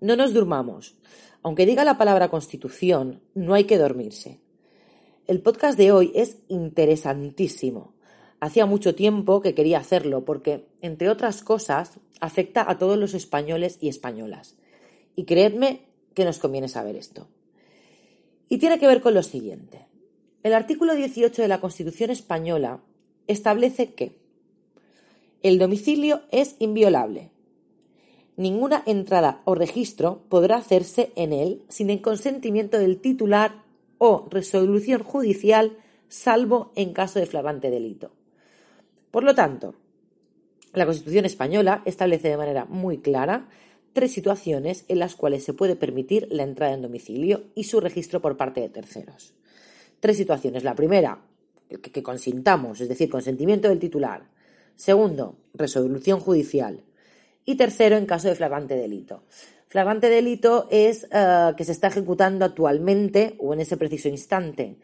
no nos durmamos. Aunque diga la palabra constitución, no hay que dormirse. El podcast de hoy es interesantísimo. Hacía mucho tiempo que quería hacerlo porque, entre otras cosas, afecta a todos los españoles y españolas. Y creedme que nos conviene saber esto. Y tiene que ver con lo siguiente. El artículo 18 de la Constitución española establece que el domicilio es inviolable. Ninguna entrada o registro podrá hacerse en él sin el consentimiento del titular o resolución judicial, salvo en caso de flagrante delito. Por lo tanto, la Constitución española establece de manera muy clara tres situaciones en las cuales se puede permitir la entrada en domicilio y su registro por parte de terceros. Tres situaciones. La primera, que, consintamos, es decir, consentimiento del titular. Segundo, resolución judicial. Y tercero, en caso de flagrante delito. Flagrante delito es eh, que se está ejecutando actualmente o en ese preciso instante,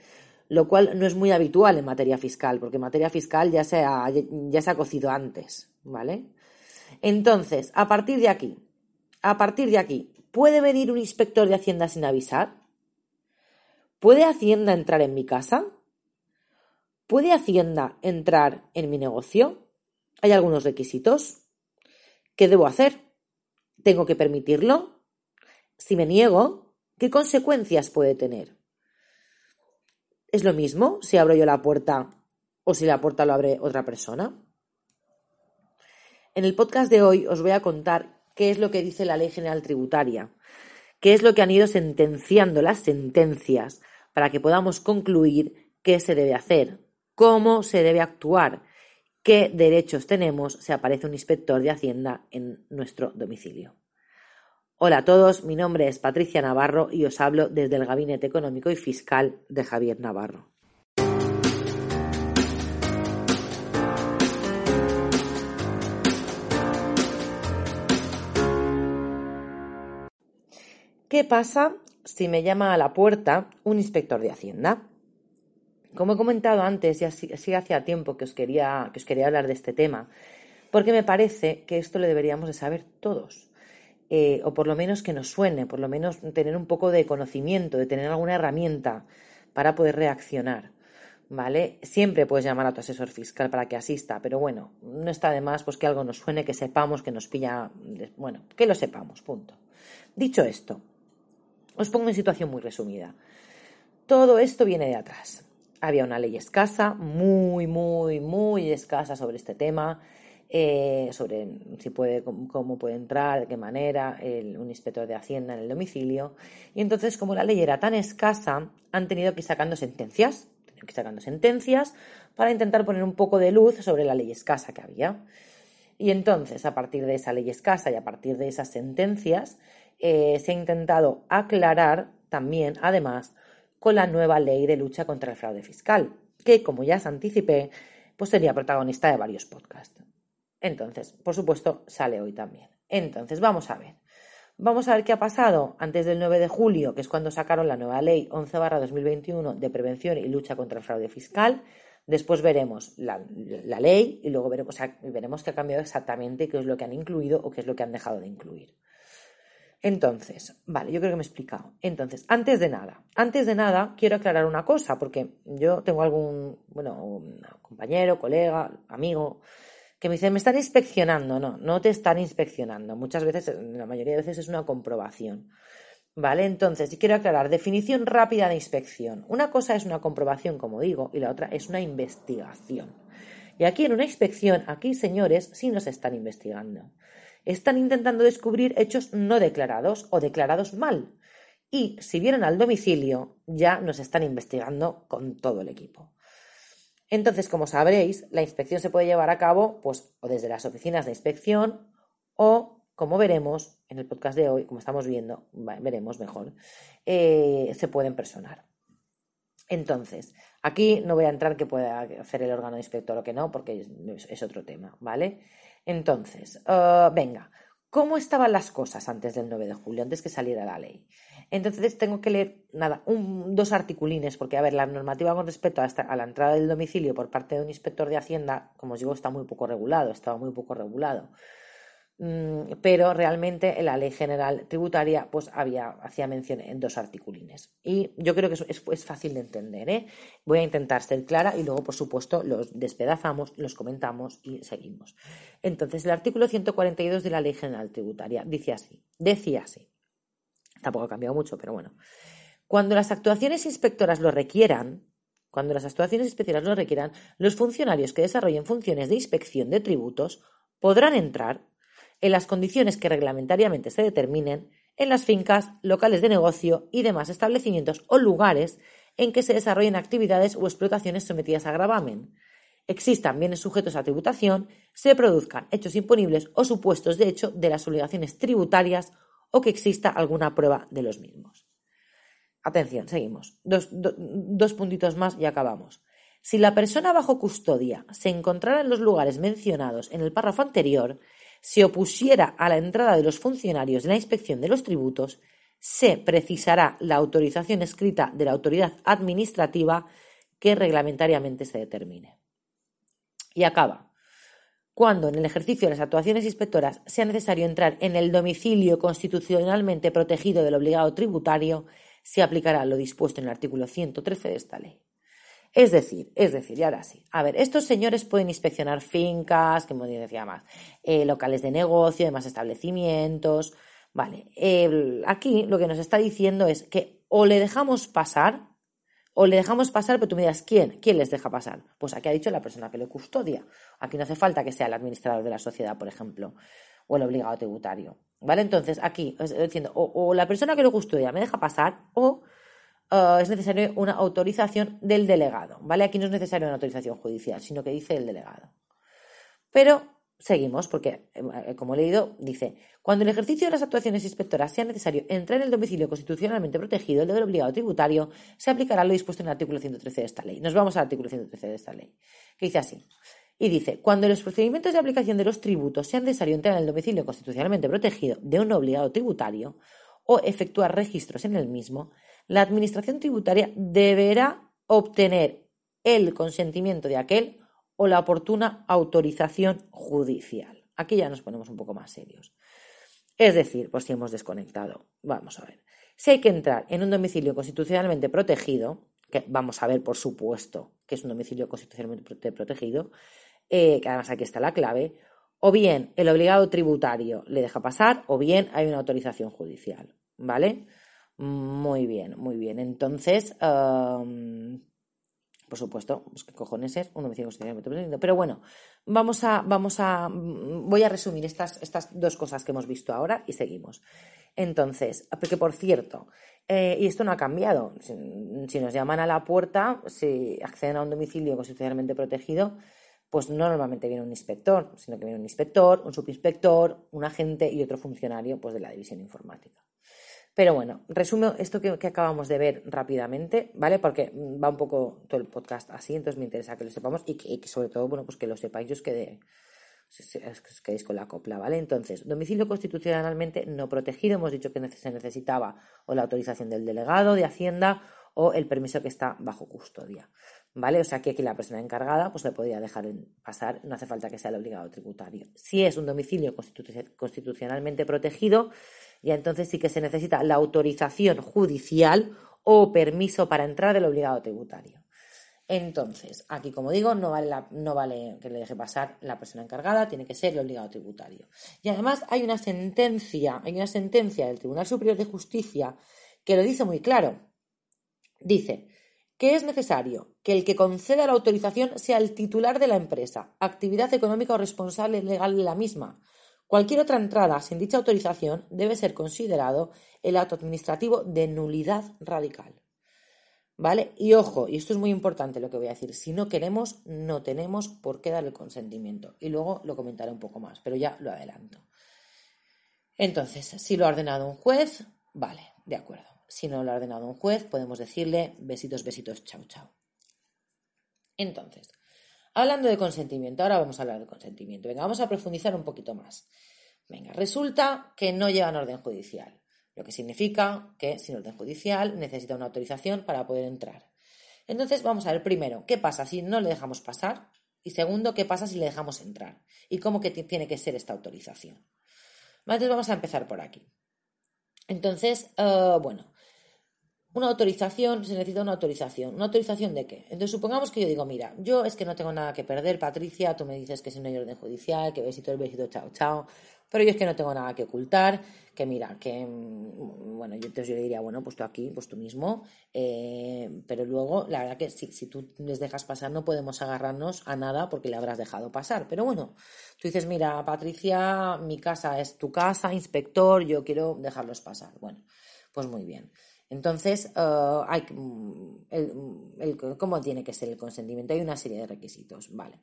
lo cual no es muy habitual en materia fiscal, porque en materia fiscal ya se ha, ya se ha cocido antes, ¿vale? Entonces, a partir de aquí, a partir de aquí, ¿puede venir un inspector de Hacienda sin avisar? ¿Puede Hacienda entrar en mi casa? ¿Puede Hacienda entrar en mi negocio? Hay algunos requisitos. ¿Qué debo hacer? ¿Tengo que permitirlo? Si me niego, ¿qué consecuencias puede tener? ¿Es lo mismo si abro yo la puerta o si la puerta lo abre otra persona? En el podcast de hoy os voy a contar qué es lo que dice la Ley General Tributaria, qué es lo que han ido sentenciando las sentencias para que podamos concluir qué se debe hacer, cómo se debe actuar qué derechos tenemos si aparece un inspector de Hacienda en nuestro domicilio. Hola a todos, mi nombre es Patricia Navarro y os hablo desde el Gabinete Económico y Fiscal de Javier Navarro. ¿Qué pasa si me llama a la puerta un inspector de Hacienda? Como he comentado antes, ya sí, hacía tiempo que os, quería, que os quería hablar de este tema, porque me parece que esto lo deberíamos de saber todos. Eh, o por lo menos que nos suene, por lo menos tener un poco de conocimiento, de tener alguna herramienta para poder reaccionar. ¿Vale? Siempre puedes llamar a tu asesor fiscal para que asista, pero bueno, no está de más pues que algo nos suene, que sepamos, que nos pilla, bueno, que lo sepamos, punto. Dicho esto, os pongo en situación muy resumida. Todo esto viene de atrás había una ley escasa, muy, muy, muy escasa sobre este tema, eh, sobre si puede, cómo puede entrar, de qué manera, un inspector de Hacienda en el domicilio. Y entonces, como la ley era tan escasa, han tenido que ir sacando sentencias, que ir sacando sentencias para intentar poner un poco de luz sobre la ley escasa que había. Y entonces, a partir de esa ley escasa y a partir de esas sentencias, eh, se ha intentado aclarar también, además, con la nueva ley de lucha contra el fraude fiscal, que, como ya os anticipé, pues sería protagonista de varios podcasts. Entonces, por supuesto, sale hoy también. Entonces, vamos a ver. Vamos a ver qué ha pasado antes del 9 de julio, que es cuando sacaron la nueva ley 11 2021 de prevención y lucha contra el fraude fiscal. Después veremos la, la ley y luego veremos, veremos qué ha cambiado exactamente, qué es lo que han incluido o qué es lo que han dejado de incluir. Entonces, vale, yo creo que me he explicado. Entonces, antes de nada, antes de nada, quiero aclarar una cosa, porque yo tengo algún, bueno, compañero, colega, amigo, que me dice, me están inspeccionando. No, no te están inspeccionando. Muchas veces, la mayoría de veces es una comprobación. ¿Vale? Entonces, si quiero aclarar, definición rápida de inspección. Una cosa es una comprobación, como digo, y la otra es una investigación. Y aquí en una inspección, aquí, señores, sí nos están investigando están intentando descubrir hechos no declarados o declarados mal. Y si vienen al domicilio, ya nos están investigando con todo el equipo. Entonces, como sabréis, la inspección se puede llevar a cabo pues, o desde las oficinas de inspección o, como veremos en el podcast de hoy, como estamos viendo, veremos mejor, eh, se pueden personar. Entonces, aquí no voy a entrar que pueda hacer el órgano de inspector o que no, porque es otro tema, ¿vale? Entonces, uh, venga, ¿cómo estaban las cosas antes del 9 de julio, antes que saliera la ley? Entonces tengo que leer, nada, dos articulines, porque, a ver, la normativa con respecto a, a, la entrada del domicilio por parte de un inspector de Hacienda, como os digo, está muy poco regulado, estaba muy poco regulado. Mm, pero realmente en la ley general tributaria pues había, hacía mención en dos articulines. Y yo creo que eso es, fácil de entender. ¿eh? Voy a intentar ser clara y luego, por supuesto, los despedazamos, los comentamos y seguimos. Entonces, el artículo 142 de la ley general tributaria dice así, decía así. Tampoco ha cambiado mucho, pero bueno. Cuando las actuaciones inspectoras lo requieran, cuando las actuaciones inspectoras lo requieran, los funcionarios que desarrollen funciones de inspección de tributos podrán entrar en las condiciones que reglamentariamente se determinen en las fincas, locales de negocio y demás establecimientos o lugares en que se desarrollen actividades o explotaciones sometidas a gravamen, existan bienes sujetos a tributación, se produzcan hechos imponibles o supuestos de hecho de las obligaciones tributarias o que exista alguna prueba de los mismos. Atención, seguimos. Dos, dos puntitos más y acabamos. Si la persona bajo custodia se encontrara en los lugares mencionados en el párrafo anterior, se opusiera a la entrada de los funcionarios de la inspección de los tributos, se precisará la autorización escrita de la autoridad administrativa que reglamentariamente se determine. Y acaba. Cuando en el ejercicio de las actuaciones inspectoras sea necesario entrar en el domicilio constitucionalmente protegido del obligado tributario, se aplicará lo dispuesto en el artículo 113 de esta ley. Es decir, es decir, y ahora sí. A ver, estos señores pueden inspeccionar fincas, como decía más, eh, locales de negocio, demás establecimientos. Vale, aquí lo que nos está diciendo es que o le dejamos pasar, o le dejamos pasar, pero tú me dirás, ¿quién? ¿Quién les deja pasar? Pues aquí ha dicho la persona que le custodia. Aquí no hace falta que sea el administrador de la sociedad, por ejemplo, o el obligado tributario. ¿Vale? Entonces, aquí, diciendo, o, o la persona que lo custodia me deja pasar, o eh, es necesaria una autorización del delegado, ¿vale? Aquí no es necesaria una autorización judicial, sino que dice el delegado. Pero seguimos, porque, eh, como he leído, dice, cuando el ejercicio de las actuaciones inspectoras sea necesario entrar en el domicilio constitucionalmente protegido, el deber obligado tributario, se aplicará lo dispuesto en el artículo 113 de esta ley. Nos vamos al artículo 113 de esta ley, que dice así. Y dice, cuando los procedimientos de aplicación de los tributos sean necesario entrar en el domicilio constitucionalmente protegido de un obligado tributario o efectuar registros en el mismo, la Administración tributaria deberá obtener el consentimiento de aquel o la oportuna autorización judicial. Aquí ya nos ponemos un poco más serios. Es decir, pues si hemos desconectado, vamos a ver. Si hay que entrar en un domicilio constitucionalmente protegido, que vamos a ver por supuesto que es un domicilio constitucionalmente protegido, eh, que además aquí está la clave, o bien el obligado tributario le deja pasar, o bien hay una autorización judicial, ¿vale? Muy bien, muy bien. Entonces, por supuesto, pues qué cojones es Pero bueno, vamos a, vamos a, voy a resumir estas, estas dos cosas que hemos visto ahora y seguimos. Entonces, porque por cierto, eh, y esto no ha cambiado. Si, si, nos llaman a la puerta, si acceden a un domicilio constitucionalmente protegido, pues no normalmente viene un inspector, sino que viene un inspector, un subinspector, un agente y otro funcionario pues, de la división informática. Pero bueno, resumo esto que, acabamos de ver rápidamente, ¿vale? Porque va un poco todo el podcast así, entonces me interesa que lo sepamos y que, sobre todo, bueno, pues que lo sepáis y os, quede, os quedéis con la copla, ¿vale? Entonces, domicilio constitucionalmente no protegido, hemos dicho que se necesitaba o la autorización del delegado de Hacienda o el permiso que está bajo custodia, ¿vale? O sea que aquí la persona encargada pues le podría dejar pasar, no hace falta que sea el obligado tributario. Si es un domicilio constitucionalmente protegido, ya entonces sí que se necesita la autorización judicial o permiso para entrar del obligado tributario. Entonces, aquí como digo, no vale, no vale que le deje pasar la persona encargada, tiene que ser el obligado tributario. Y además hay una sentencia, hay una sentencia del Tribunal Superior de Justicia que lo dice muy claro. Dice que es necesario que el que conceda la autorización sea el titular de la empresa, actividad económica o responsable legal de la misma, Cualquier otra entrada sin dicha autorización debe ser considerado el acto administrativo de nulidad radical. ¿Vale? Y ojo, y esto es muy importante lo que voy a decir, si no queremos, no tenemos por qué dar el consentimiento. Y luego lo comentaré un poco más, pero ya lo adelanto. Entonces, si lo ha ordenado un juez, vale, de acuerdo. Si no lo ha ordenado un juez, podemos decirle besitos, besitos, chau, chau. Entonces, Hablando de consentimiento, ahora vamos a hablar de consentimiento. Venga, vamos a profundizar un poquito más. Venga, resulta que no llevan orden judicial, lo que significa que sin orden judicial necesita una autorización para poder entrar. Entonces, vamos a ver primero, ¿qué pasa si no le dejamos pasar? Y segundo, ¿qué pasa si le dejamos entrar? ¿Y cómo que tiene que ser esta autorización? Entonces vamos a empezar por aquí. Entonces, eh, bueno, una autorización, se necesita una autorización. ¿Una autorización de qué? Entonces, supongamos que yo digo, mira, yo es que no tengo nada que perder, Patricia, tú me dices que si no hay orden judicial, que besito el besito, chao, chao, pero yo es que no tengo nada que ocultar, que mira, que, mm, bueno, yo entonces yo le diría, bueno, pues tú aquí, pues tú mismo, eh, pero luego, la verdad que si, si tú les dejas pasar, no podemos agarrarnos a nada porque le habrás dejado pasar, pero bueno, tú dices, mira, Patricia, mi casa es tu casa, inspector, yo quiero dejarlos pasar. Bueno, pues muy bien. Entonces, eh, hay, mm, ¿cómo tiene que ser el consentimiento? Hay una serie de requisitos, ¿vale?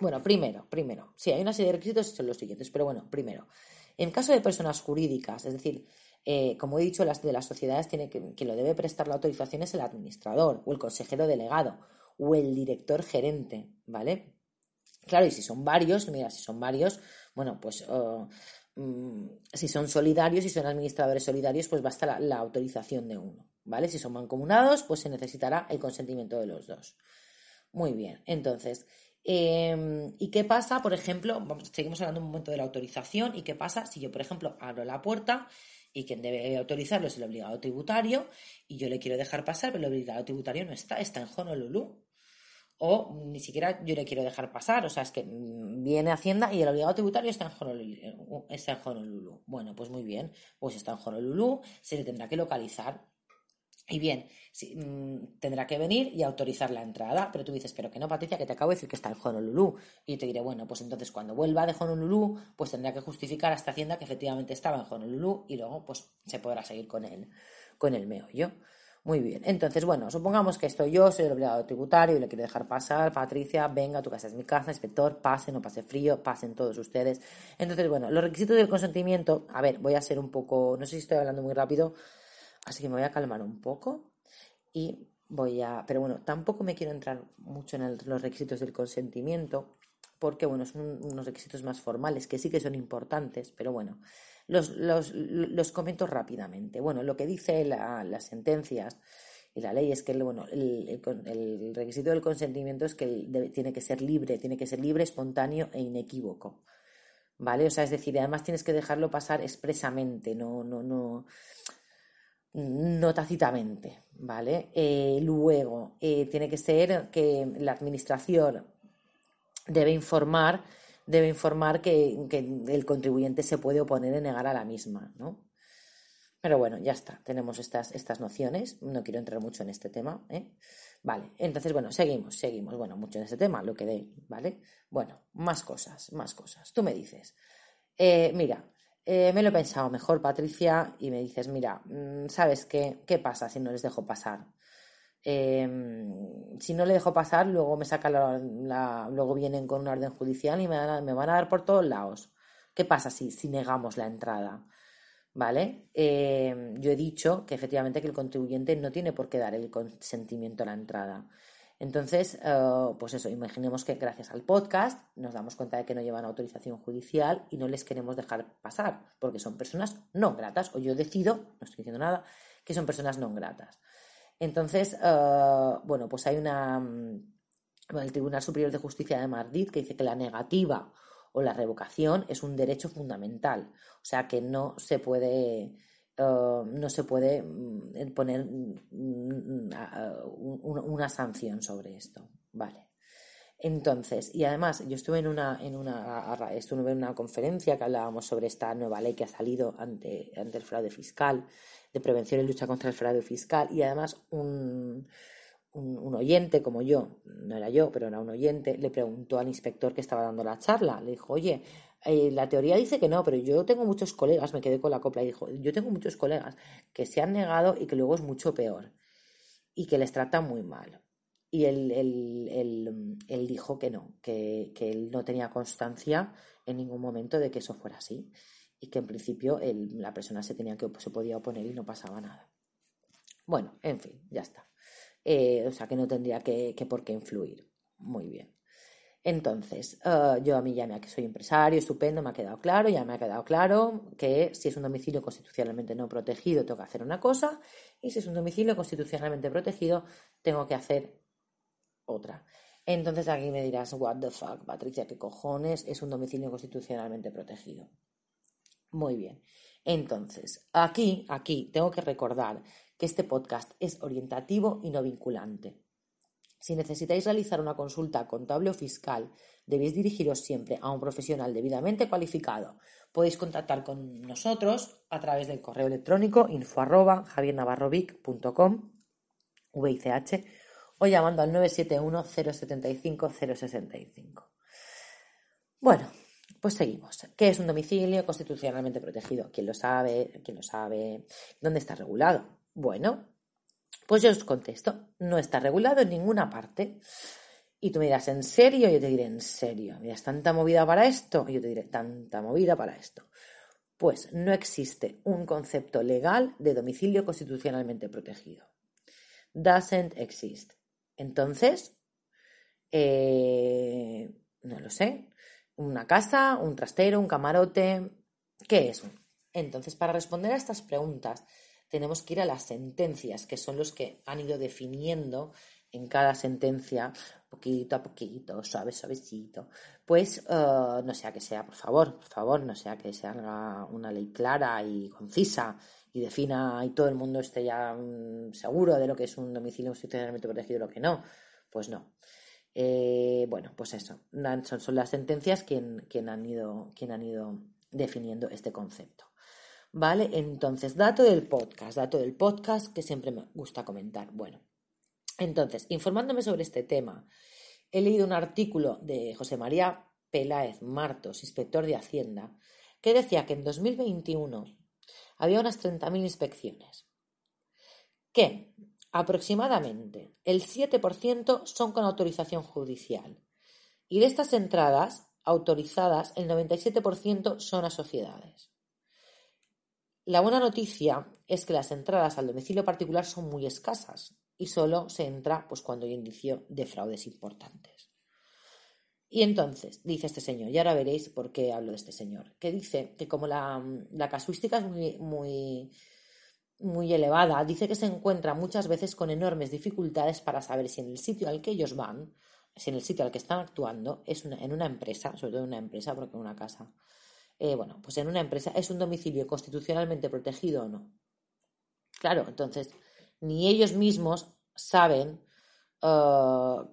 Bueno, primero, primero, sí, hay una serie de requisitos son los siguientes, pero bueno, primero, en caso de personas jurídicas, es decir, eh, como he dicho, las de las sociedades tiene que, lo debe prestar la autorización es el administrador o el consejero delegado o el director gerente, ¿vale? Claro, y si son varios, mira, si son varios, bueno, pues mm, si son solidarios, si son administradores solidarios, pues basta la, la, autorización de uno, ¿vale? Si son mancomunados, pues se necesitará el consentimiento de los dos. Muy bien, entonces, Em, ¿Y qué pasa, por ejemplo, seguimos hablando un momento de la autorización, ¿y qué pasa si yo, por ejemplo, abro la puerta y quien debe autorizarlo es el obligado tributario y yo le quiero dejar pasar, pero el obligado tributario no está, está en Honolulu? O ni siquiera yo le quiero dejar pasar, o sea, es que viene Hacienda y el obligado tributario está en Honolulu. Está en Honolulu. Bueno, pues muy bien, pues está en Honolulu, se le tendrá que localizar y bien, mm, tendrá que venir y autorizar la entrada, pero tú dices, pero que no, Patricia, que te acabo de decir que está en Honolulu. Y yo te diré, bueno, pues entonces cuando vuelva de Honolulu, pues tendrá que justificar a esta hacienda que efectivamente estaba en Honolulu y luego pues se podrá seguir con el, con el meollo. Muy bien, entonces, bueno, supongamos que estoy yo, soy el obligado tributario y le quiero dejar pasar, Patricia, venga, tu casa es mi casa, inspector, pase, no pase frío, pasen todos ustedes. Entonces, bueno, los requisitos del consentimiento, a ver, voy a ser un poco, no sé si estoy hablando muy rápido, Así que me voy a calmar un poco y voy a... Pero bueno, tampoco me quiero entrar mucho en los requisitos del consentimiento porque, bueno, son unos requisitos más formales que sí que son importantes, pero bueno, los, los, comento rápidamente. Bueno, lo que dice las sentencias y la ley es que bueno, el, el, requisito del consentimiento es que tiene que ser libre, tiene que ser libre, espontáneo e inequívoco. ¿Vale? O sea, es decir, además tienes que dejarlo pasar expresamente, no, no, no, no tácitamente, ¿vale? Eh, luego, eh, tiene que ser que la administración debe informar, debe informar que, el contribuyente se puede oponer y negar a la misma, ¿no? Pero bueno, ya está, tenemos estas, estas nociones, no quiero entrar mucho en este tema, ¿eh? Vale, entonces, bueno, seguimos, seguimos, bueno, mucho en este tema, lo que dé, ¿vale? Bueno, más cosas, más cosas. Tú me dices, mira, eh, me lo he pensado mejor, Patricia, y me dices, mira, mm, ¿sabes qué? ¿Qué pasa si no les dejo pasar? Em, si no le dejo pasar, luego me saca la, luego vienen con una orden judicial y me, van a dar por todos lados. ¿Qué pasa si, si negamos la entrada? ¿Vale? Em, yo he dicho que efectivamente que el contribuyente no tiene por qué dar el consentimiento a la entrada. Entonces, eh, pues eso, imaginemos que gracias al podcast nos damos cuenta de que no llevan autorización judicial y no les queremos dejar pasar, porque son personas no gratas, o yo decido, no estoy diciendo nada, que son personas no gratas. Entonces, eh, bueno, pues hay una. Mm, el Tribunal Superior de Justicia de Madrid que dice que la negativa o la revocación es un derecho fundamental, o sea que no se puede eh, no se puede mm, poner mm, una sanción sobre esto. Vale. Entonces, y además, yo estuve en una, en una, estuve en una conferencia que hablábamos sobre esta nueva ley que ha salido ante, ante el fraude fiscal, de prevención y lucha contra el fraude fiscal, y además un, un, oyente como yo, no era yo, pero era un oyente, le preguntó al inspector que estaba dando la charla, le dijo, oye, eh, la teoría dice que no, pero yo tengo muchos colegas, me quedé con la copla y dijo, yo tengo muchos colegas que se han negado y que luego es mucho peor y que les tratan muy mal. Y él, él, dijo que no, que, él no tenía constancia en ningún momento de que eso fuera así y que en principio la persona se, tenía que, se podía oponer y no pasaba nada. Bueno, en fin, ya está. Eh, o sea que no tendría que, por qué influir. Muy bien. Entonces, eh, yo a mí ya me que soy empresario, estupendo, me ha quedado claro, ya me ha quedado claro que si es un domicilio constitucionalmente no protegido, tengo que hacer una cosa, y si es un domicilio constitucionalmente protegido, tengo que hacer otra. Entonces aquí me dirás, what the fuck, Patricia, ¿qué cojones es un domicilio constitucionalmente protegido? Muy bien. Entonces, aquí, aquí tengo que recordar que este podcast es orientativo y no vinculante. Si necesitáis realizar una consulta contable o fiscal, debéis dirigiros siempre a un profesional debidamente cualificado. Podéis contactar con nosotros a través del correo electrónico info arroba javiernavarrovic.com VICH o llamando al 971 075 065. Bueno, pues seguimos. ¿Qué es un domicilio constitucionalmente protegido? ¿Quién lo sabe? ¿Quién lo sabe? ¿Dónde está regulado? Bueno, pues yo os contesto, no está regulado en ninguna parte. Y tú me dirás, ¿en serio? Yo te diré, ¿en serio? ¿Miras tanta movida para esto? Yo te diré, tanta movida para esto. Pues no existe un concepto legal de domicilio constitucionalmente protegido. Doesn't exist. Entonces, eh, no lo sé, una casa, un trastero, un camarote, ¿qué es? Entonces, para responder a estas preguntas, tenemos que ir a las sentencias, que son los que han ido definiendo en cada sentencia, poquito a poquito, suave, suavecito. Pues eh, no sea que sea, por favor, por favor, no sea que sea una ley clara y concisa y defina y todo el mundo esté ya mm, seguro de lo que es un domicilio institucionalmente protegido y lo que no. Pues no. Eh, bueno, pues eso. Son, son las sentencias quien, quien, han ido, quien han ido definiendo este concepto. ¿Vale? Entonces, dato del podcast, dato del podcast que siempre me gusta comentar. Bueno, entonces, informándome sobre este tema, he leído un artículo de José María Peláez Martos, inspector de Hacienda, que decía que en 2021 había unas 30.000 inspecciones, que aproximadamente el 7% son con autorización judicial y de estas entradas autorizadas el 97% son a sociedades. La buena noticia es que las entradas al domicilio particular son muy escasas y solo se entra pues, cuando hay indicio de fraudes importantes. Y entonces, dice este señor, y ahora veréis por qué hablo de este señor, que dice que como la, casuística es muy, muy, muy elevada, dice que se encuentra muchas veces con enormes dificultades para saber si en el sitio al que ellos van, si en el sitio al que están actuando, es en una empresa, sobre todo en una empresa, porque en una casa, eh, bueno, pues en una empresa es un domicilio constitucionalmente protegido o no. Claro, entonces, ni ellos mismos saben uh,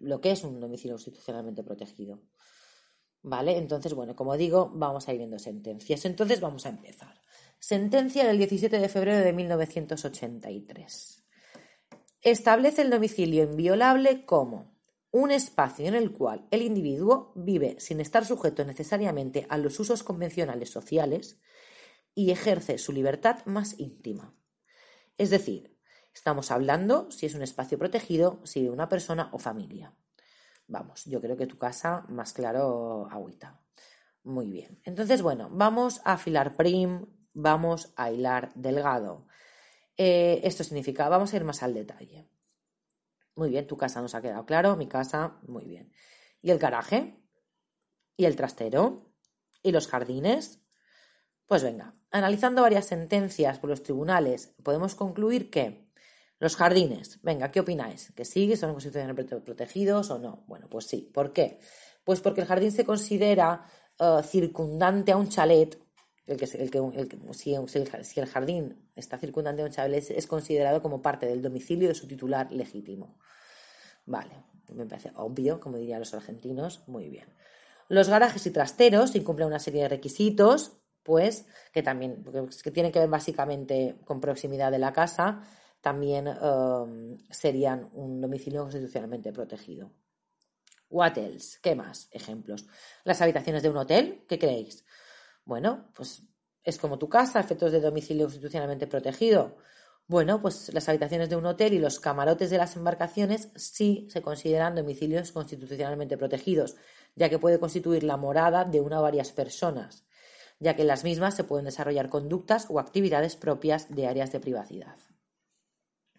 lo que es un domicilio constitucionalmente protegido. ¿Vale? Entonces, bueno, como digo, vamos a ir viendo sentencias. Entonces, vamos a empezar. Sentencia del 17 de febrero de 1983. Establece el domicilio inviolable como un espacio en el cual el individuo vive sin estar sujeto necesariamente a los usos convencionales sociales y ejerce su libertad más íntima. Es decir, estamos hablando si es un espacio protegido, si de una persona o familia. Vamos, yo creo que tu casa más claro agüita. Muy bien. Entonces, bueno, vamos a afilar prim, vamos a hilar delgado. Eh, esto significa, vamos a ir más al detalle. Muy bien, tu casa nos ha quedado claro, mi casa, muy bien. ¿Y el garaje? ¿Y el trastero? ¿Y los jardines? Pues venga, analizando varias sentencias por los tribunales, podemos concluir que los jardines, venga, ¿qué opináis? ¿Que sí, son constitucionalmente protegidos o no? Bueno, pues sí. ¿Por qué? Pues porque el jardín se considera eh, circundante a un chalet, el que, el que, si, el jardín está circundante a un chalet es considerado como parte del domicilio de su titular legítimo. Vale, me parece obvio, como dirían los argentinos, muy bien. Los garajes y trasteros incumplen una serie de requisitos, pues, que también, que tienen que ver básicamente con proximidad de la casa, también um, serían un domicilio constitucionalmente protegido. What else? ¿Qué más? Ejemplos. Las habitaciones de un hotel, ¿qué creéis? Bueno, pues es como tu casa, efectos de domicilio constitucionalmente protegido. Bueno, pues las habitaciones de un hotel y los camarotes de las embarcaciones sí se consideran domicilios constitucionalmente protegidos, ya que puede constituir la morada de una o varias personas, ya que en las mismas se pueden desarrollar conductas o actividades propias de áreas de privacidad.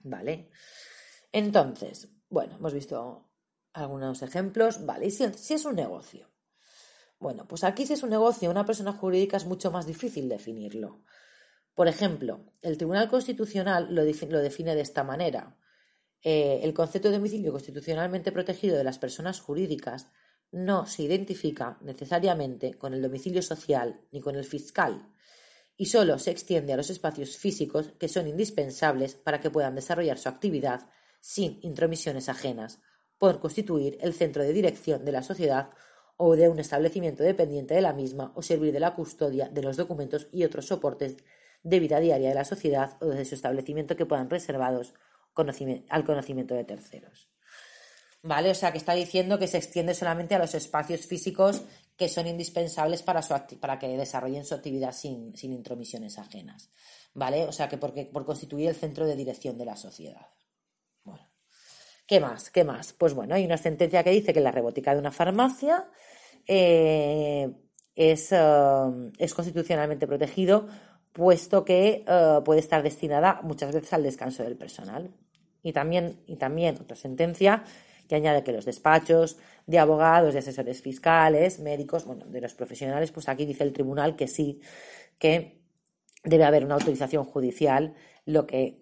¿Vale? Entonces, bueno, hemos visto algunos ejemplos. Vale, y si es un negocio. Bueno, pues aquí si es un negocio, una persona jurídica es mucho más difícil definirlo por ejemplo, el Tribunal Constitucional lo, define de esta manera. Eh, el concepto de domicilio constitucionalmente protegido de las personas jurídicas no se identifica necesariamente con el domicilio social ni con el fiscal, y solo se extiende a los espacios físicos que son indispensables para que puedan desarrollar su actividad sin intromisiones ajenas, por constituir el centro de dirección de la sociedad o de un establecimiento dependiente de la misma o servir de la custodia de los documentos y otros soportes de vida diaria de la sociedad o de su establecimiento que puedan reservados al conocimiento de terceros. ¿Vale? O sea, que está diciendo que se extiende solamente a los espacios físicos que son indispensables para, para que desarrollen su actividad sin, intromisiones ajenas. ¿Vale? O sea, que porque, por constituir el centro de dirección de la sociedad. Bueno. ¿Qué más? ¿Qué más? Pues bueno, hay una sentencia que dice que la robótica de una farmacia eh, es, eh, es, constitucionalmente protegido, puesto que eh, puede estar destinada muchas veces al descanso del personal. Y también, y también otra sentencia que añade que los despachos de abogados, de asesores fiscales, médicos, bueno, de los profesionales, pues aquí dice el tribunal que sí, que debe haber una autorización judicial, lo que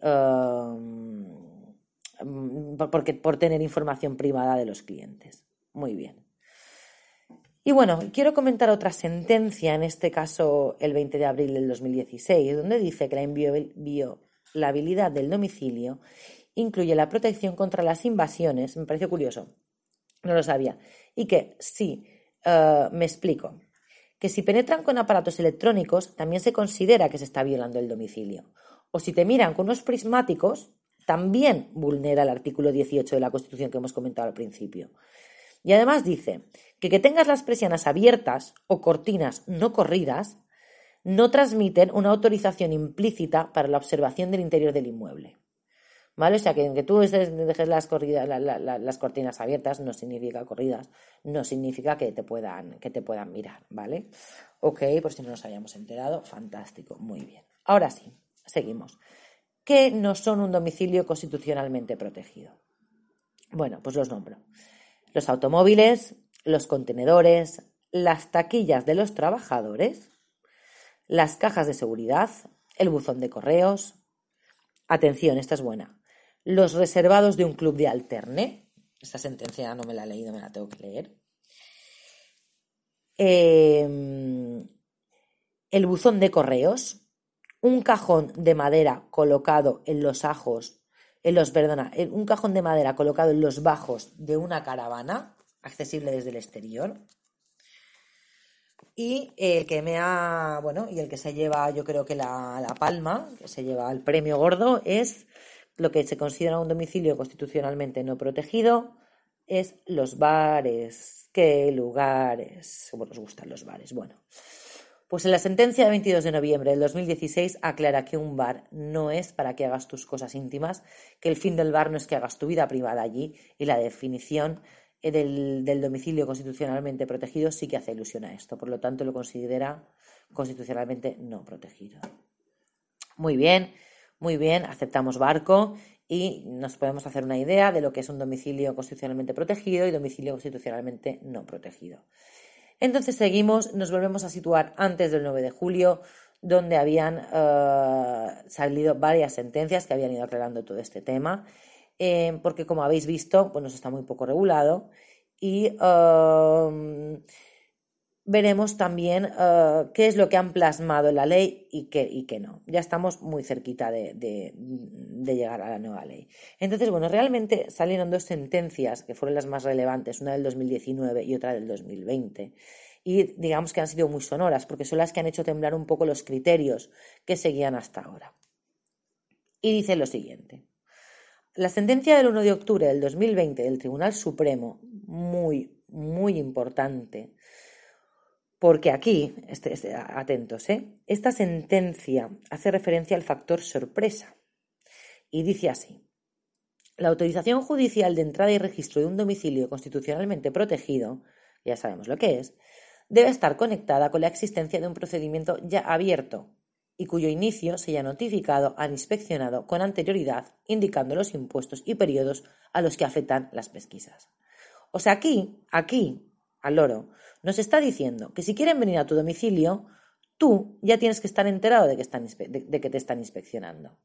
porque, por tener información privada de los clientes. Muy bien. Y bueno, quiero comentar otra sentencia, en este caso el 20 de abril del 2016, donde dice que la inviolabilidad del domicilio incluye la protección contra las invasiones, me pareció curioso, no lo sabía, y que sí, eh, me explico, que si penetran con aparatos electrónicos también se considera que se está violando el domicilio, o si te miran con unos prismáticos, también vulnera el artículo 18 de la Constitución que hemos comentado al principio. Y además dice que que tengas las persianas abiertas o cortinas no corridas no transmiten una autorización implícita para la observación del interior del inmueble. ¿Vale? O sea, que, que tú dejes las, las cortinas abiertas no significa corridas, no significa que te puedan, que te puedan mirar, ¿vale? Ok, por si no nos habíamos enterado, fantástico, muy bien. Ahora sí, seguimos. ¿Qué no son un domicilio constitucionalmente protegido? Bueno, pues los nombro. Los automóviles, los contenedores, las taquillas de los trabajadores, las cajas de seguridad, el buzón de correos. Atención, esta es buena los reservados de un club de alterne. Esta sentencia no me la he leído, me la tengo que leer. Em, el buzón de correos, un cajón de madera colocado en los ajos, en los, perdona, un cajón de madera colocado en los bajos de una caravana, accesible desde el exterior. Y el que me ha, bueno, y el que se lleva, yo creo que la, la palma, que se lleva el premio gordo, es lo que se considera un domicilio constitucionalmente no protegido es los bares. ¿Qué lugares? ¿Cómo nos gustan los bares? Bueno, pues en la sentencia de 22 de noviembre del 2016 aclara que un bar no es para que hagas tus cosas íntimas, que el fin del bar no es que hagas tu vida privada allí y la definición eh, del, del domicilio constitucionalmente protegido sí que hace ilusión a esto. Por lo tanto, lo considera constitucionalmente no protegido. Muy bien. Muy bien, aceptamos barco y nos podemos hacer una idea de lo que es un domicilio constitucionalmente protegido y domicilio constitucionalmente no protegido. Entonces seguimos, nos volvemos a situar antes del 9 de julio, donde habían eh, salido varias sentencias que habían ido aclarando todo este tema, eh, porque como habéis visto, pues está muy poco regulado y eh, veremos también eh, qué es lo que han plasmado en la ley y qué, y qué no. Ya estamos muy cerquita de, llegar a la nueva ley. Entonces, bueno, realmente salieron dos sentencias que fueron las más relevantes, una del 2019 y otra del 2020. Y digamos que han sido muy sonoras, porque son las que han hecho temblar un poco los criterios que seguían hasta ahora. Y dice lo siguiente. La sentencia del 1 de octubre del 2020 del Tribunal Supremo, muy, muy importante, porque aquí, este, este, atentos, ¿eh? esta sentencia hace referencia al factor sorpresa y dice así. La autorización judicial de entrada y registro de un domicilio constitucionalmente protegido, ya sabemos lo que es, debe estar conectada con la existencia de un procedimiento ya abierto y cuyo inicio se haya notificado al inspeccionado con anterioridad, indicando los impuestos y periodos a los que afectan las pesquisas. O sea, aquí, aquí, al loro, nos está diciendo que si quieren venir a tu domicilio, tú ya tienes que estar enterado de que, están, de, que te están inspeccionando.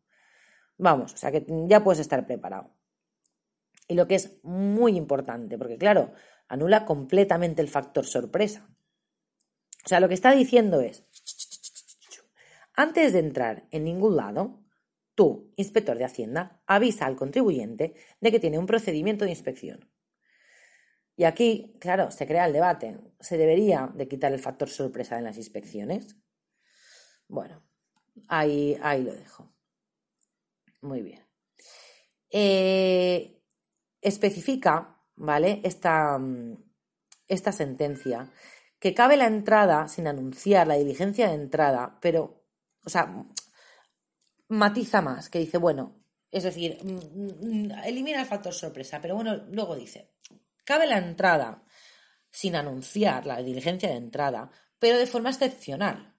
Vamos, o sea que ya puedes estar preparado. Y lo que es muy importante, porque claro, anula completamente el factor sorpresa. O sea, lo que está diciendo es, Antes de entrar en ningún lado, tú, inspector de Hacienda, avisa al contribuyente de que tiene un procedimiento de inspección. Y aquí, claro, se crea el debate. ¿Se debería de quitar el factor sorpresa en las inspecciones? Bueno, ahí, ahí lo dejo. Muy bien. Eh, especifica, ¿vale? Esta, esta sentencia, que cabe la entrada sin anunciar la diligencia de entrada, pero, o sea, matiza más, que dice, bueno, es decir, elimina el factor sorpresa, pero bueno, luego dice, cabe la entrada sin anunciar la diligencia de entrada, pero de forma excepcional,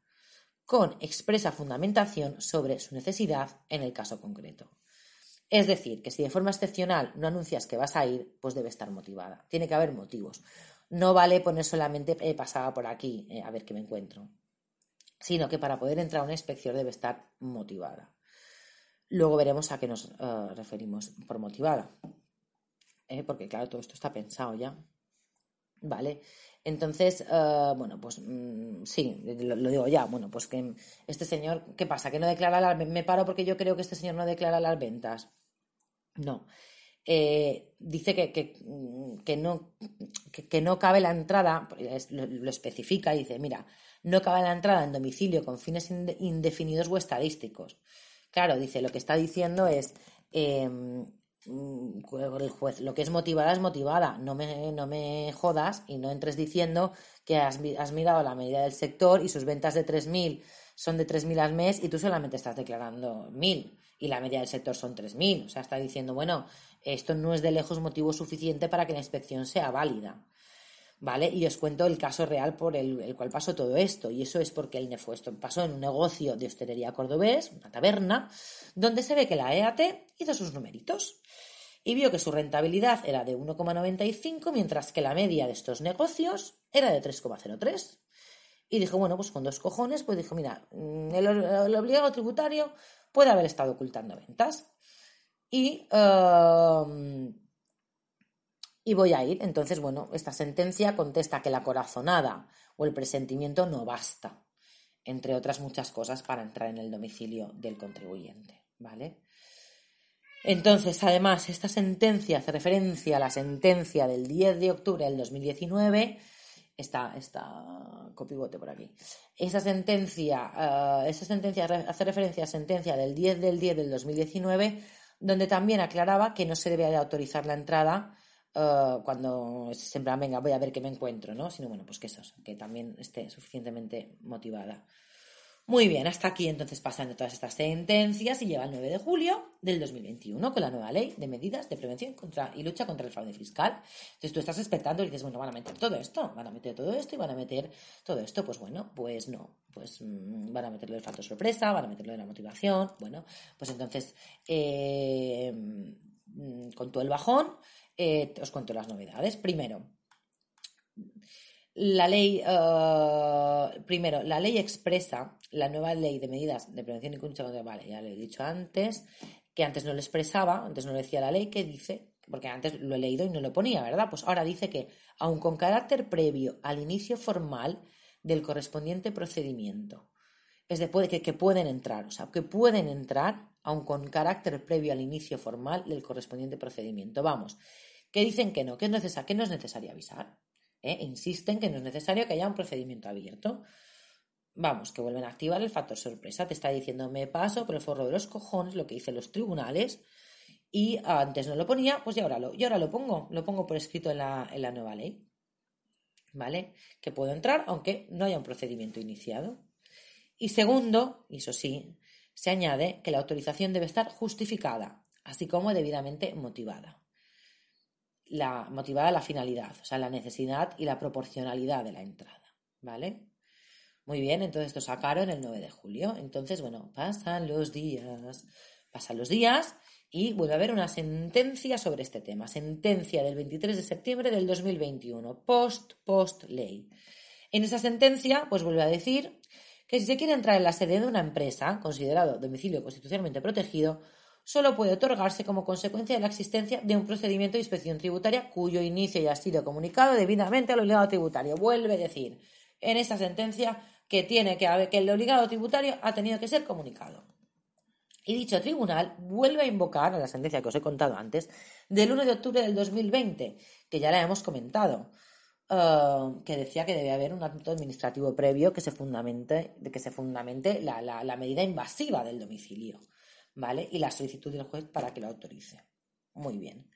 con expresa fundamentación sobre su necesidad en el caso concreto. Es decir, que si de forma excepcional no anuncias que vas a ir, pues debe estar motivada. Tiene que haber motivos. No vale poner solamente he pasado por aquí eh, a ver qué me encuentro, sino que para poder entrar a una inspección debe estar motivada. Luego veremos a qué nos eh, referimos por motivada, ¿eh? porque claro, todo esto está pensado ya. ¿Vale? Entonces, bueno, pues mm, sí, lo, digo ya. Bueno, pues que este señor, ¿qué pasa? Que no declara las Me paro porque yo creo que este señor no declara las ventas. No. Eh, dice que, no, que, no cabe la entrada, lo, especifica y dice, mira, no cabe la entrada en domicilio con fines indefinidos o estadísticos. Claro, dice, lo que está diciendo es, em, el juez, lo que es motivada es motivada, no me, no me jodas y no entres diciendo que has, has mirado la medida del sector y sus ventas de 3.000 son de 3.000 al mes y tú solamente estás declarando 1.000 y la media del sector son 3.000. O sea, está diciendo, bueno, esto no es de lejos motivo suficiente para que la inspección sea válida. ¿Vale? Y os cuento el caso real por el, cual pasó todo esto. Y eso es porque el nefuesto pasó en un negocio de hostelería cordobés, una taberna, donde se ve que la EAT hizo sus numeritos y vio que su rentabilidad era de 1,95, mientras que la media de estos negocios era de 3,03. Y dijo, bueno, pues con dos cojones, pues dijo, mira, mm, el obligado tributario puede haber estado ocultando ventas. Y, um, y voy a ir. Entonces, bueno, esta sentencia contesta que la corazonada o el presentimiento no basta, entre otras muchas cosas, para entrar en el domicilio del contribuyente. ¿Vale? Entonces, además, esta sentencia hace referencia a la sentencia del 10 de octubre del 2019 está, está copibote por aquí. Esa sentencia, uh, esa sentencia hace referencia a sentencia del 10 del 10 del 2019, donde también aclaraba que no se debe de autorizar la entrada uh, cuando se en venga, voy a ver qué me encuentro, ¿no? Sino, bueno, pues que eso, que también esté suficientemente motivada. Muy bien, hasta aquí entonces pasando todas estas sentencias y llega el 9 de julio del 2021 con la nueva ley de medidas de prevención contra, y lucha contra el fraude fiscal. Entonces tú estás expectando y dices, bueno, van a meter todo esto, van a meter todo esto y van a meter todo esto. Pues bueno, pues no, pues mm, van a meterlo el factor sorpresa, van a meterlo de la motivación. Bueno, pues entonces, eh, mm, con todo el bajón, eh, os cuento las novedades. Primero, la ley, eh, primero, la ley expresa, la nueva ley de medidas de prevención y contra, vale, ya lo he dicho antes, que antes no lo expresaba, antes no lo decía la ley, que dice, porque antes lo he leído y no lo ponía, ¿verdad? Pues ahora dice que, aun con carácter previo al inicio formal del correspondiente procedimiento, es de que, que pueden entrar, o sea, que pueden entrar, aun con carácter previo al inicio formal del correspondiente procedimiento. Vamos, que dicen que no, que, es no es necesario avisar. ¿eh? insisten que no es necesario que haya un procedimiento abierto. Vamos, que vuelven a activar el factor sorpresa. Te está diciendo, me paso por el forro de los cojones, lo que dicen los tribunales, y antes no lo ponía, pues ya ahora lo, ahora lo pongo, lo pongo por escrito en la, en la nueva ley. ¿Vale? Que puedo entrar aunque no haya un procedimiento iniciado. Y segundo, y eso sí, se añade que la autorización debe estar justificada, así como debidamente motivada la, motivada la finalidad, o sea, la necesidad y la proporcionalidad de la entrada, ¿vale? Muy bien, entonces esto sacaron el 9 de julio. Entonces, bueno, pasan los días, pasan los días y vuelve a haber una sentencia sobre este tema. Sentencia del 23 de septiembre del 2021, post, post ley. En esa sentencia, pues vuelve a decir que si se quiere entrar en la sede de una empresa, considerado domicilio constitucionalmente protegido, solo puede otorgarse como consecuencia de la existencia de un procedimiento de inspección tributaria cuyo inicio ya ha sido comunicado debidamente al obligado tributario. Vuelve a decir en esa sentencia que tiene que haber, que el obligado tributario ha tenido que ser comunicado. Y dicho tribunal vuelve a invocar a la sentencia que os he contado antes del 1 de octubre del 2020, que ya la hemos comentado, eh, que decía que debe haber un acto administrativo previo que se fundamente, que se fundamente la, la medida invasiva del domicilio, ¿vale? Y la solicitud del juez para que lo autorice. Muy bien.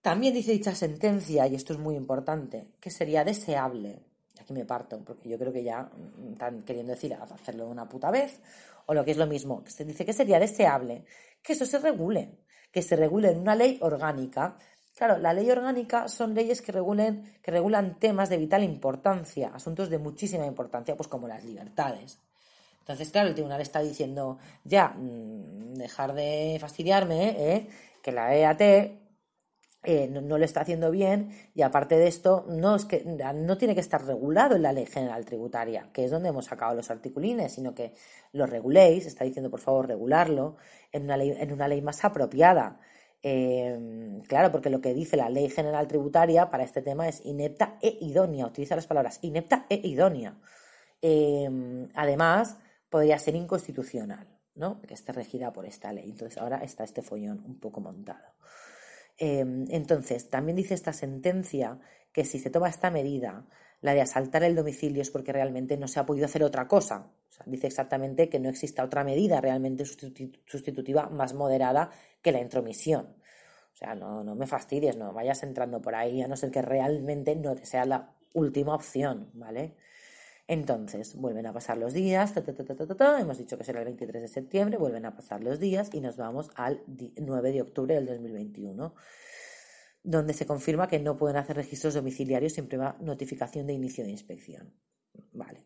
También dice dicha sentencia, y esto es muy importante, que sería deseable, aquí me parto, porque yo creo que ya están queriendo decir hacerlo una puta vez, o lo que es lo mismo, se dice que sería deseable que eso se regule, que se regule en una ley orgánica. Claro, la ley orgánica son leyes que regulen, que regulan temas de vital importancia, asuntos de muchísima importancia, pues como las libertades. Entonces, claro, el tribunal está diciendo, ya, mm, dejar de fastidiarme, ¿eh? que la EAT eh, no, lo está haciendo bien y aparte de esto no es que no tiene que estar regulado en la ley general tributaria que es donde hemos sacado los articulines sino que lo reguléis está diciendo por favor regularlo en una ley en una ley más apropiada eh, claro porque lo que dice la ley general tributaria para este tema es inepta e idónea utiliza las palabras inepta e idónea. Eh, además podría ser inconstitucional no que esté regida por esta ley. Entonces ahora está este follón un poco montado. Em, entonces, también dice esta sentencia que si se toma esta medida, la de asaltar el domicilio, es porque realmente no se ha podido hacer otra cosa. dice exactamente que no exista otra medida realmente sustitutiva más moderada que la intromisión. O sea, no, no me fastidies, no vayas entrando por ahí, a no ser que realmente no sea la última opción, ¿vale? Entonces, vuelven a pasar los días, hemos dicho que será el 23 de septiembre, vuelven a pasar los días y nos vamos al 9 de octubre del 2021, donde se confirma que no pueden hacer registros domiciliarios sin previa notificación de inicio de inspección. Vale.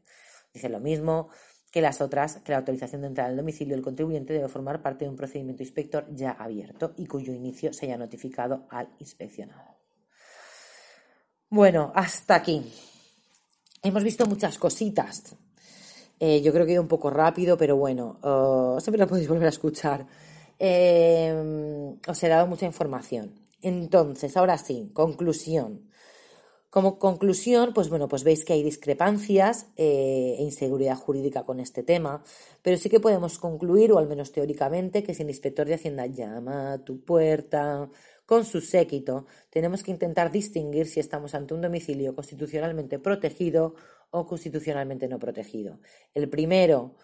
Dice lo mismo que las otras, que la autorización de entrada al domicilio del contribuyente debe formar parte de un procedimiento inspector ya abierto y cuyo inicio se haya notificado al inspeccionado. Bueno, hasta aquí hemos visto muchas cositas. Eh, yo creo que he ido un poco rápido, pero bueno, oh, siempre lo podéis volver a escuchar. Eh, os he dado mucha información. Entonces, ahora sí, conclusión. Como conclusión, pues bueno, pues veis que hay discrepancias eh, e inseguridad jurídica con este tema, pero sí que podemos concluir, o al menos teóricamente, que si el inspector de Hacienda llama a tu puerta con su séquito, tenemos que intentar distinguir si estamos ante un domicilio constitucionalmente protegido o constitucionalmente no protegido. El primero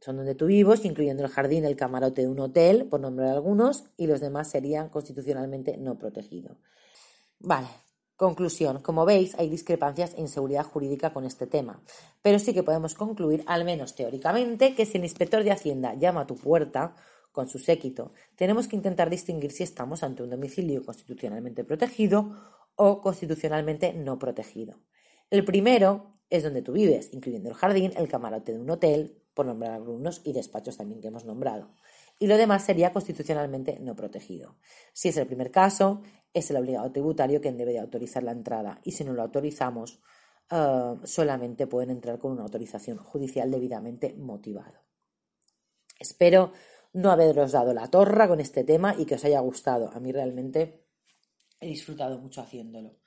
son donde tú vivos, incluyendo el jardín, el camarote de un hotel, por nombrar algunos, y los demás serían constitucionalmente no protegidos. Vale, Conclusión. Como veis, hay discrepancias e inseguridad jurídica con este tema, pero sí que podemos concluir, al menos teóricamente, que si el inspector de Hacienda llama a tu puerta con su séquito, tenemos que intentar distinguir si estamos ante un domicilio constitucionalmente protegido o constitucionalmente no protegido. El primero es donde tú vives, incluyendo el jardín, el camarote de un hotel, por nombrar algunos, y despachos también que hemos nombrado. Y lo demás sería constitucionalmente no protegido. Si es el primer caso, es el obligado tributario quien debe de autorizar la entrada y si no lo autorizamos, eh, solamente pueden entrar con una autorización judicial debidamente motivada. Espero no haberos dado la torra con este tema y que os haya gustado. A mí realmente he disfrutado mucho haciéndolo.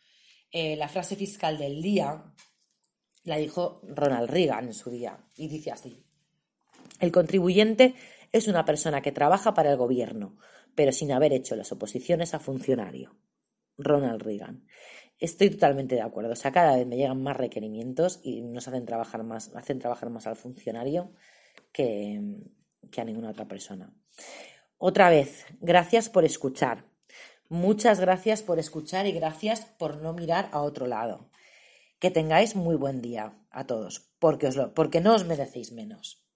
Eh, la frase fiscal del día la dijo Ronald Reagan en su día y dice así. El contribuyente es una persona que trabaja para el gobierno, pero sin haber hecho las oposiciones a funcionario. Ronald Reagan. Estoy totalmente de acuerdo. O sea, cada vez me llegan más requerimientos y nos hacen trabajar más, hacen trabajar más al funcionario que, a ninguna otra persona. Otra vez, gracias por escuchar. Muchas gracias por escuchar y gracias por no mirar a otro lado. Que tengáis muy buen día a todos, porque, os lo, porque no os merecéis menos.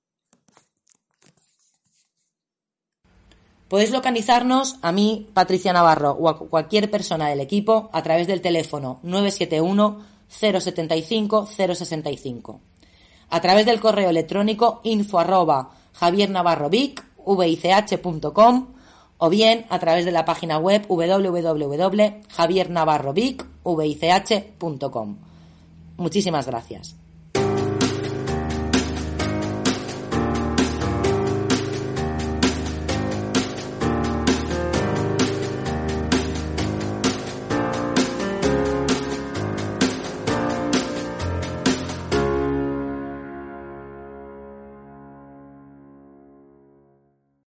Podéis localizarnos a mí, Patricia Navarro, o a cualquier persona del equipo a través del teléfono 971 075 065. A través del correo electrónico info javiernavarrovic.vich.com o bien a través de la página web www.javiernavarrovic.vich.com. Muchísimas gracias.